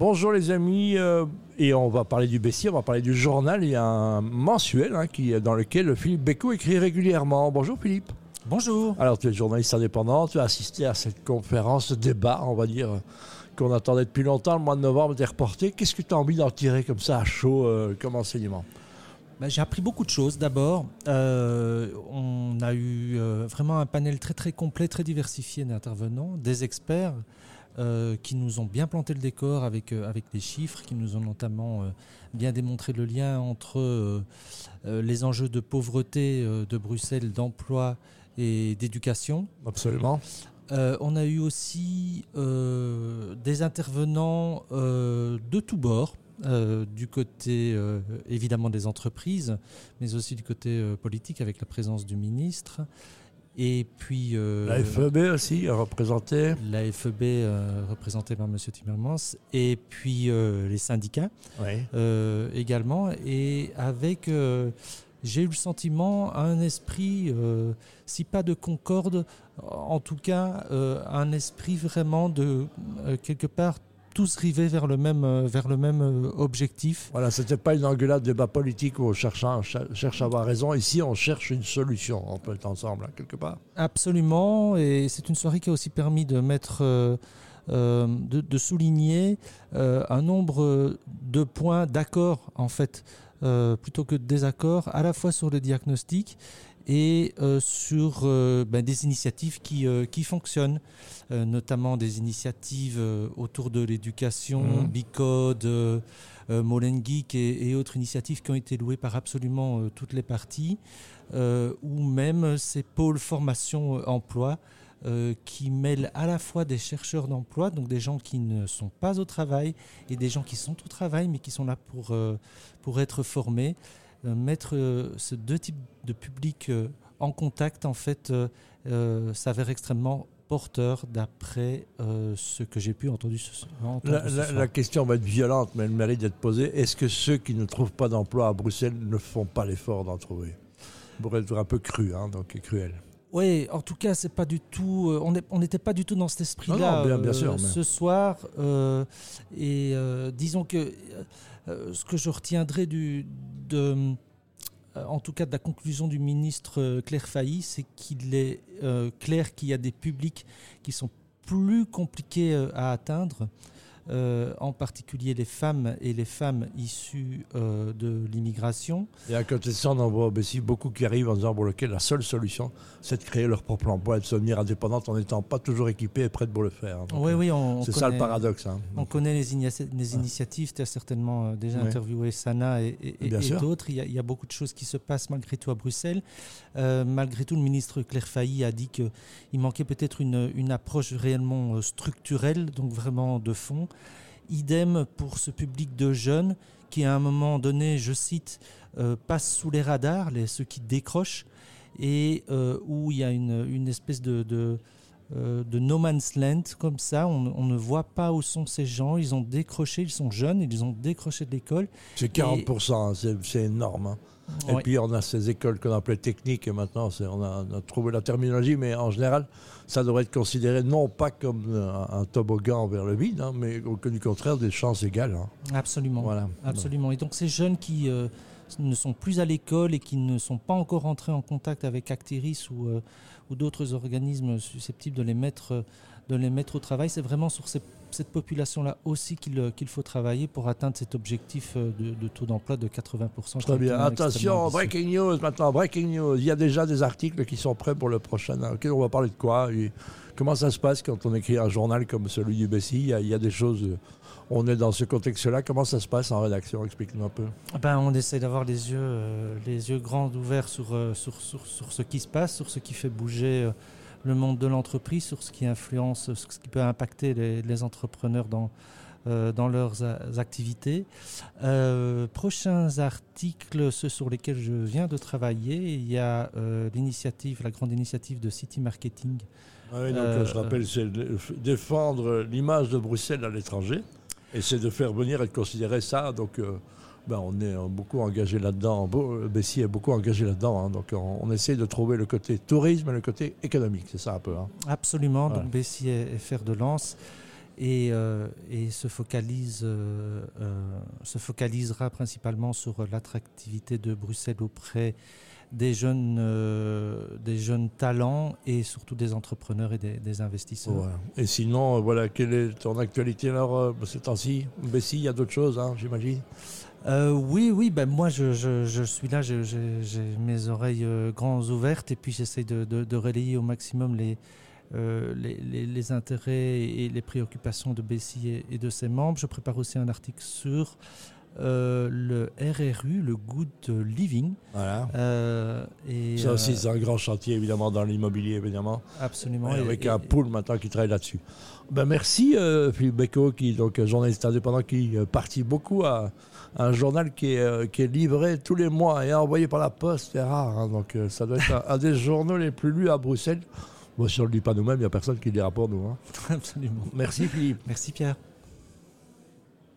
Bonjour les amis, euh, et on va parler du Bessier, on va parler du journal. Il y a un mensuel hein, qui, dans lequel Philippe Bécaud écrit régulièrement. Bonjour Philippe. Bonjour. Alors tu es journaliste indépendant, tu as assisté à cette conférence, ce débat, on va dire, qu'on attendait depuis longtemps, le mois de novembre, était reporté. Qu'est-ce que tu as envie d'en tirer comme ça à chaud euh, comme enseignement? Bah, j'ai appris beaucoup de choses. D'abord, euh, on a eu euh, vraiment un panel très très complet, très diversifié d'intervenants, des experts euh, qui nous ont bien planté le décor avec, avec des chiffres, qui nous ont notamment bien démontré le lien entre les enjeux de pauvreté de Bruxelles, d'emploi et d'éducation. Absolument. on a eu aussi des intervenants de tous bords. Euh, du côté euh, évidemment des entreprises, mais aussi du côté euh, politique avec la présence du ministre. Et puis. la FEB aussi, représentée. La FEB, représentée par M. Timmermans. Et puis les syndicats également. Et avec j'ai eu le sentiment, un esprit, si pas de concorde, en tout cas, un esprit vraiment de, quelque part, tous rivés vers le même, euh, vers le même euh, objectif. Voilà, c'était pas une engueulade débat politique où on cherche, cherche à avoir raison. Ici, on cherche une solution. On peut être ensemble, hein, quelque part. Absolument. Et c'est une soirée qui a aussi permis de mettre. Euh, de, souligner un nombre de points d'accord en fait plutôt que de désaccords à la fois sur le diagnostic et euh, sur euh, ben, des initiatives qui, euh, qui fonctionnent, notamment des initiatives autour de l'éducation, mmh. Bicode, Molengeek et, et, autres initiatives qui ont été louées par absolument toutes les parties, ou même ces pôles formation-emploi. qui mêlent à la fois des chercheurs d'emploi, donc des gens qui ne sont pas au travail, et des gens qui sont au travail, mais qui sont là pour, pour être formés. Euh, mettre euh, ces deux types de publics euh, en contact, en fait, s'avère extrêmement porteur d'après ce que j'ai pu entendre ce, la, la, la, question va être violente, mais elle mérite d'être posée. Est-ce que ceux qui ne trouvent pas d'emploi à Bruxelles ne font pas l'effort d'en trouver? Pour être un peu cru, hein, donc cruel. Oui, en tout cas, c'est pas du tout. on n'était pas du tout dans cet esprit-là bien, bien sûr, ce soir. et disons que ce que je retiendrai du, de, euh, en tout cas de la conclusion du ministre euh, Claire Failly, c'est qu'il est euh, clair qu'il y a des publics qui sont plus compliqués à atteindre euh, en particulier les femmes et les femmes issues euh, de l'immigration. Et à côté de ça, on en voit aussi beaucoup qui arrivent en disant pour lequel la seule solution, c'est de créer leur propre emploi et de devenir indépendante en n'étant pas toujours équipées et prêtes pour le faire. oui, oui, c'est ça le paradoxe. Hein. On connaît les, initiatives, tu as certainement euh, déjà interviewé Sana et, d'autres. Il, il, y a beaucoup de choses qui se passent malgré tout à Bruxelles. malgré tout, le ministre Claire Failly a dit qu'il manquait peut-être une, une approche réellement structurelle, donc vraiment de fond. Idem pour ce public de jeunes qui, à un moment donné, je cite, euh, passe sous les radars, ceux qui décrochent, et euh, où il y a une, espèce de, euh, de, no man's land comme ça. On, ne voit pas où sont ces gens. Ils ont décroché, ils sont jeunes, ils ont décroché de l'école. C'est 40%, hein, c'est énorme. Hein. Et puis on a ces écoles qu'on appelait techniques et maintenant on a, trouvé la terminologie, mais en général ça devrait être considéré non pas comme un, toboggan vers le vide, hein, mais au du contraire des chances égales. Hein. Absolument. Voilà. Absolument. Et donc ces jeunes qui euh, ne sont plus à l'école et qui ne sont pas encore entrés en contact avec Actiris ou, euh, ou d'autres organismes susceptibles de les mettre, de les mettre au travail, c'est vraiment sur ces cette population-là aussi qu'il qu'il faut travailler pour atteindre cet objectif euh, de, taux d'emploi de 80%. Très bien. Attention, breaking news maintenant, breaking news. Il y a déjà des articles qui sont prêts pour le prochain. Ok, on va parler de quoi? Comment ça se passe quand on écrit un journal comme celui du Bessie? Il, il y, a, des choses. On est dans ce contexte-là. Comment ça se passe en rédaction? Explique-nous un peu. Ben, on essaie d'avoir les yeux, euh, les yeux grands ouverts sur, euh, sur, sur, sur, ce qui se passe, sur ce qui fait bouger le monde de l'entreprise, sur ce qui influence, ce qui peut impacter les, entrepreneurs dans, euh, dans leurs activités. Euh, prochains articles, ceux sur lesquels je viens de travailler, il y a euh, l'initiative, la grande initiative de City Marketing. Ah oui, donc je rappelle, c'est défendre l'image de Bruxelles à l'étranger, et c'est de faire venir et de considérer ça, donc ben, on est beaucoup engagé là-dedans. Bessie est beaucoup engagé là-dedans. Hein. donc on, essaie de trouver le côté tourisme et le côté économique. C'est ça un peu. Hein. Absolument. Donc Bessie est, fer de lance. Et, et se, focalise, se focalisera principalement sur l'attractivité de Bruxelles auprès des jeunes, euh, des jeunes talents et surtout des entrepreneurs et des, investisseurs. Et sinon, voilà, quelle est ton actualité alors euh, ce temps-ci? Bessie, il y a d'autres choses, hein, j'imagine. Euh, oui, oui, ben moi je, je, suis là, j'ai mes oreilles grandes ouvertes et puis j'essaie de, de, relayer au maximum les, les, les, intérêts et les préoccupations de Bessie et, de ses membres. Je prépare aussi un article sur euh, le RRU, le Good Living. Voilà. Euh, et, ça aussi, euh, c'est un grand chantier, évidemment, dans l'immobilier, évidemment. Absolument. avec un pool maintenant qui travaille là-dessus. Ben, merci, Philippe Beco, qui donc journaliste indépendant, qui partit beaucoup à, un journal qui est, qui est livré tous les mois et envoyé par la poste. C'est rare. Hein. donc, ça doit être un, des journaux les plus lus à Bruxelles. Bon, si on ne le lit pas nous-mêmes, il n'y a personne qui le dira pour nous. Hein. Absolument. Merci, Philippe. Merci, Pierre.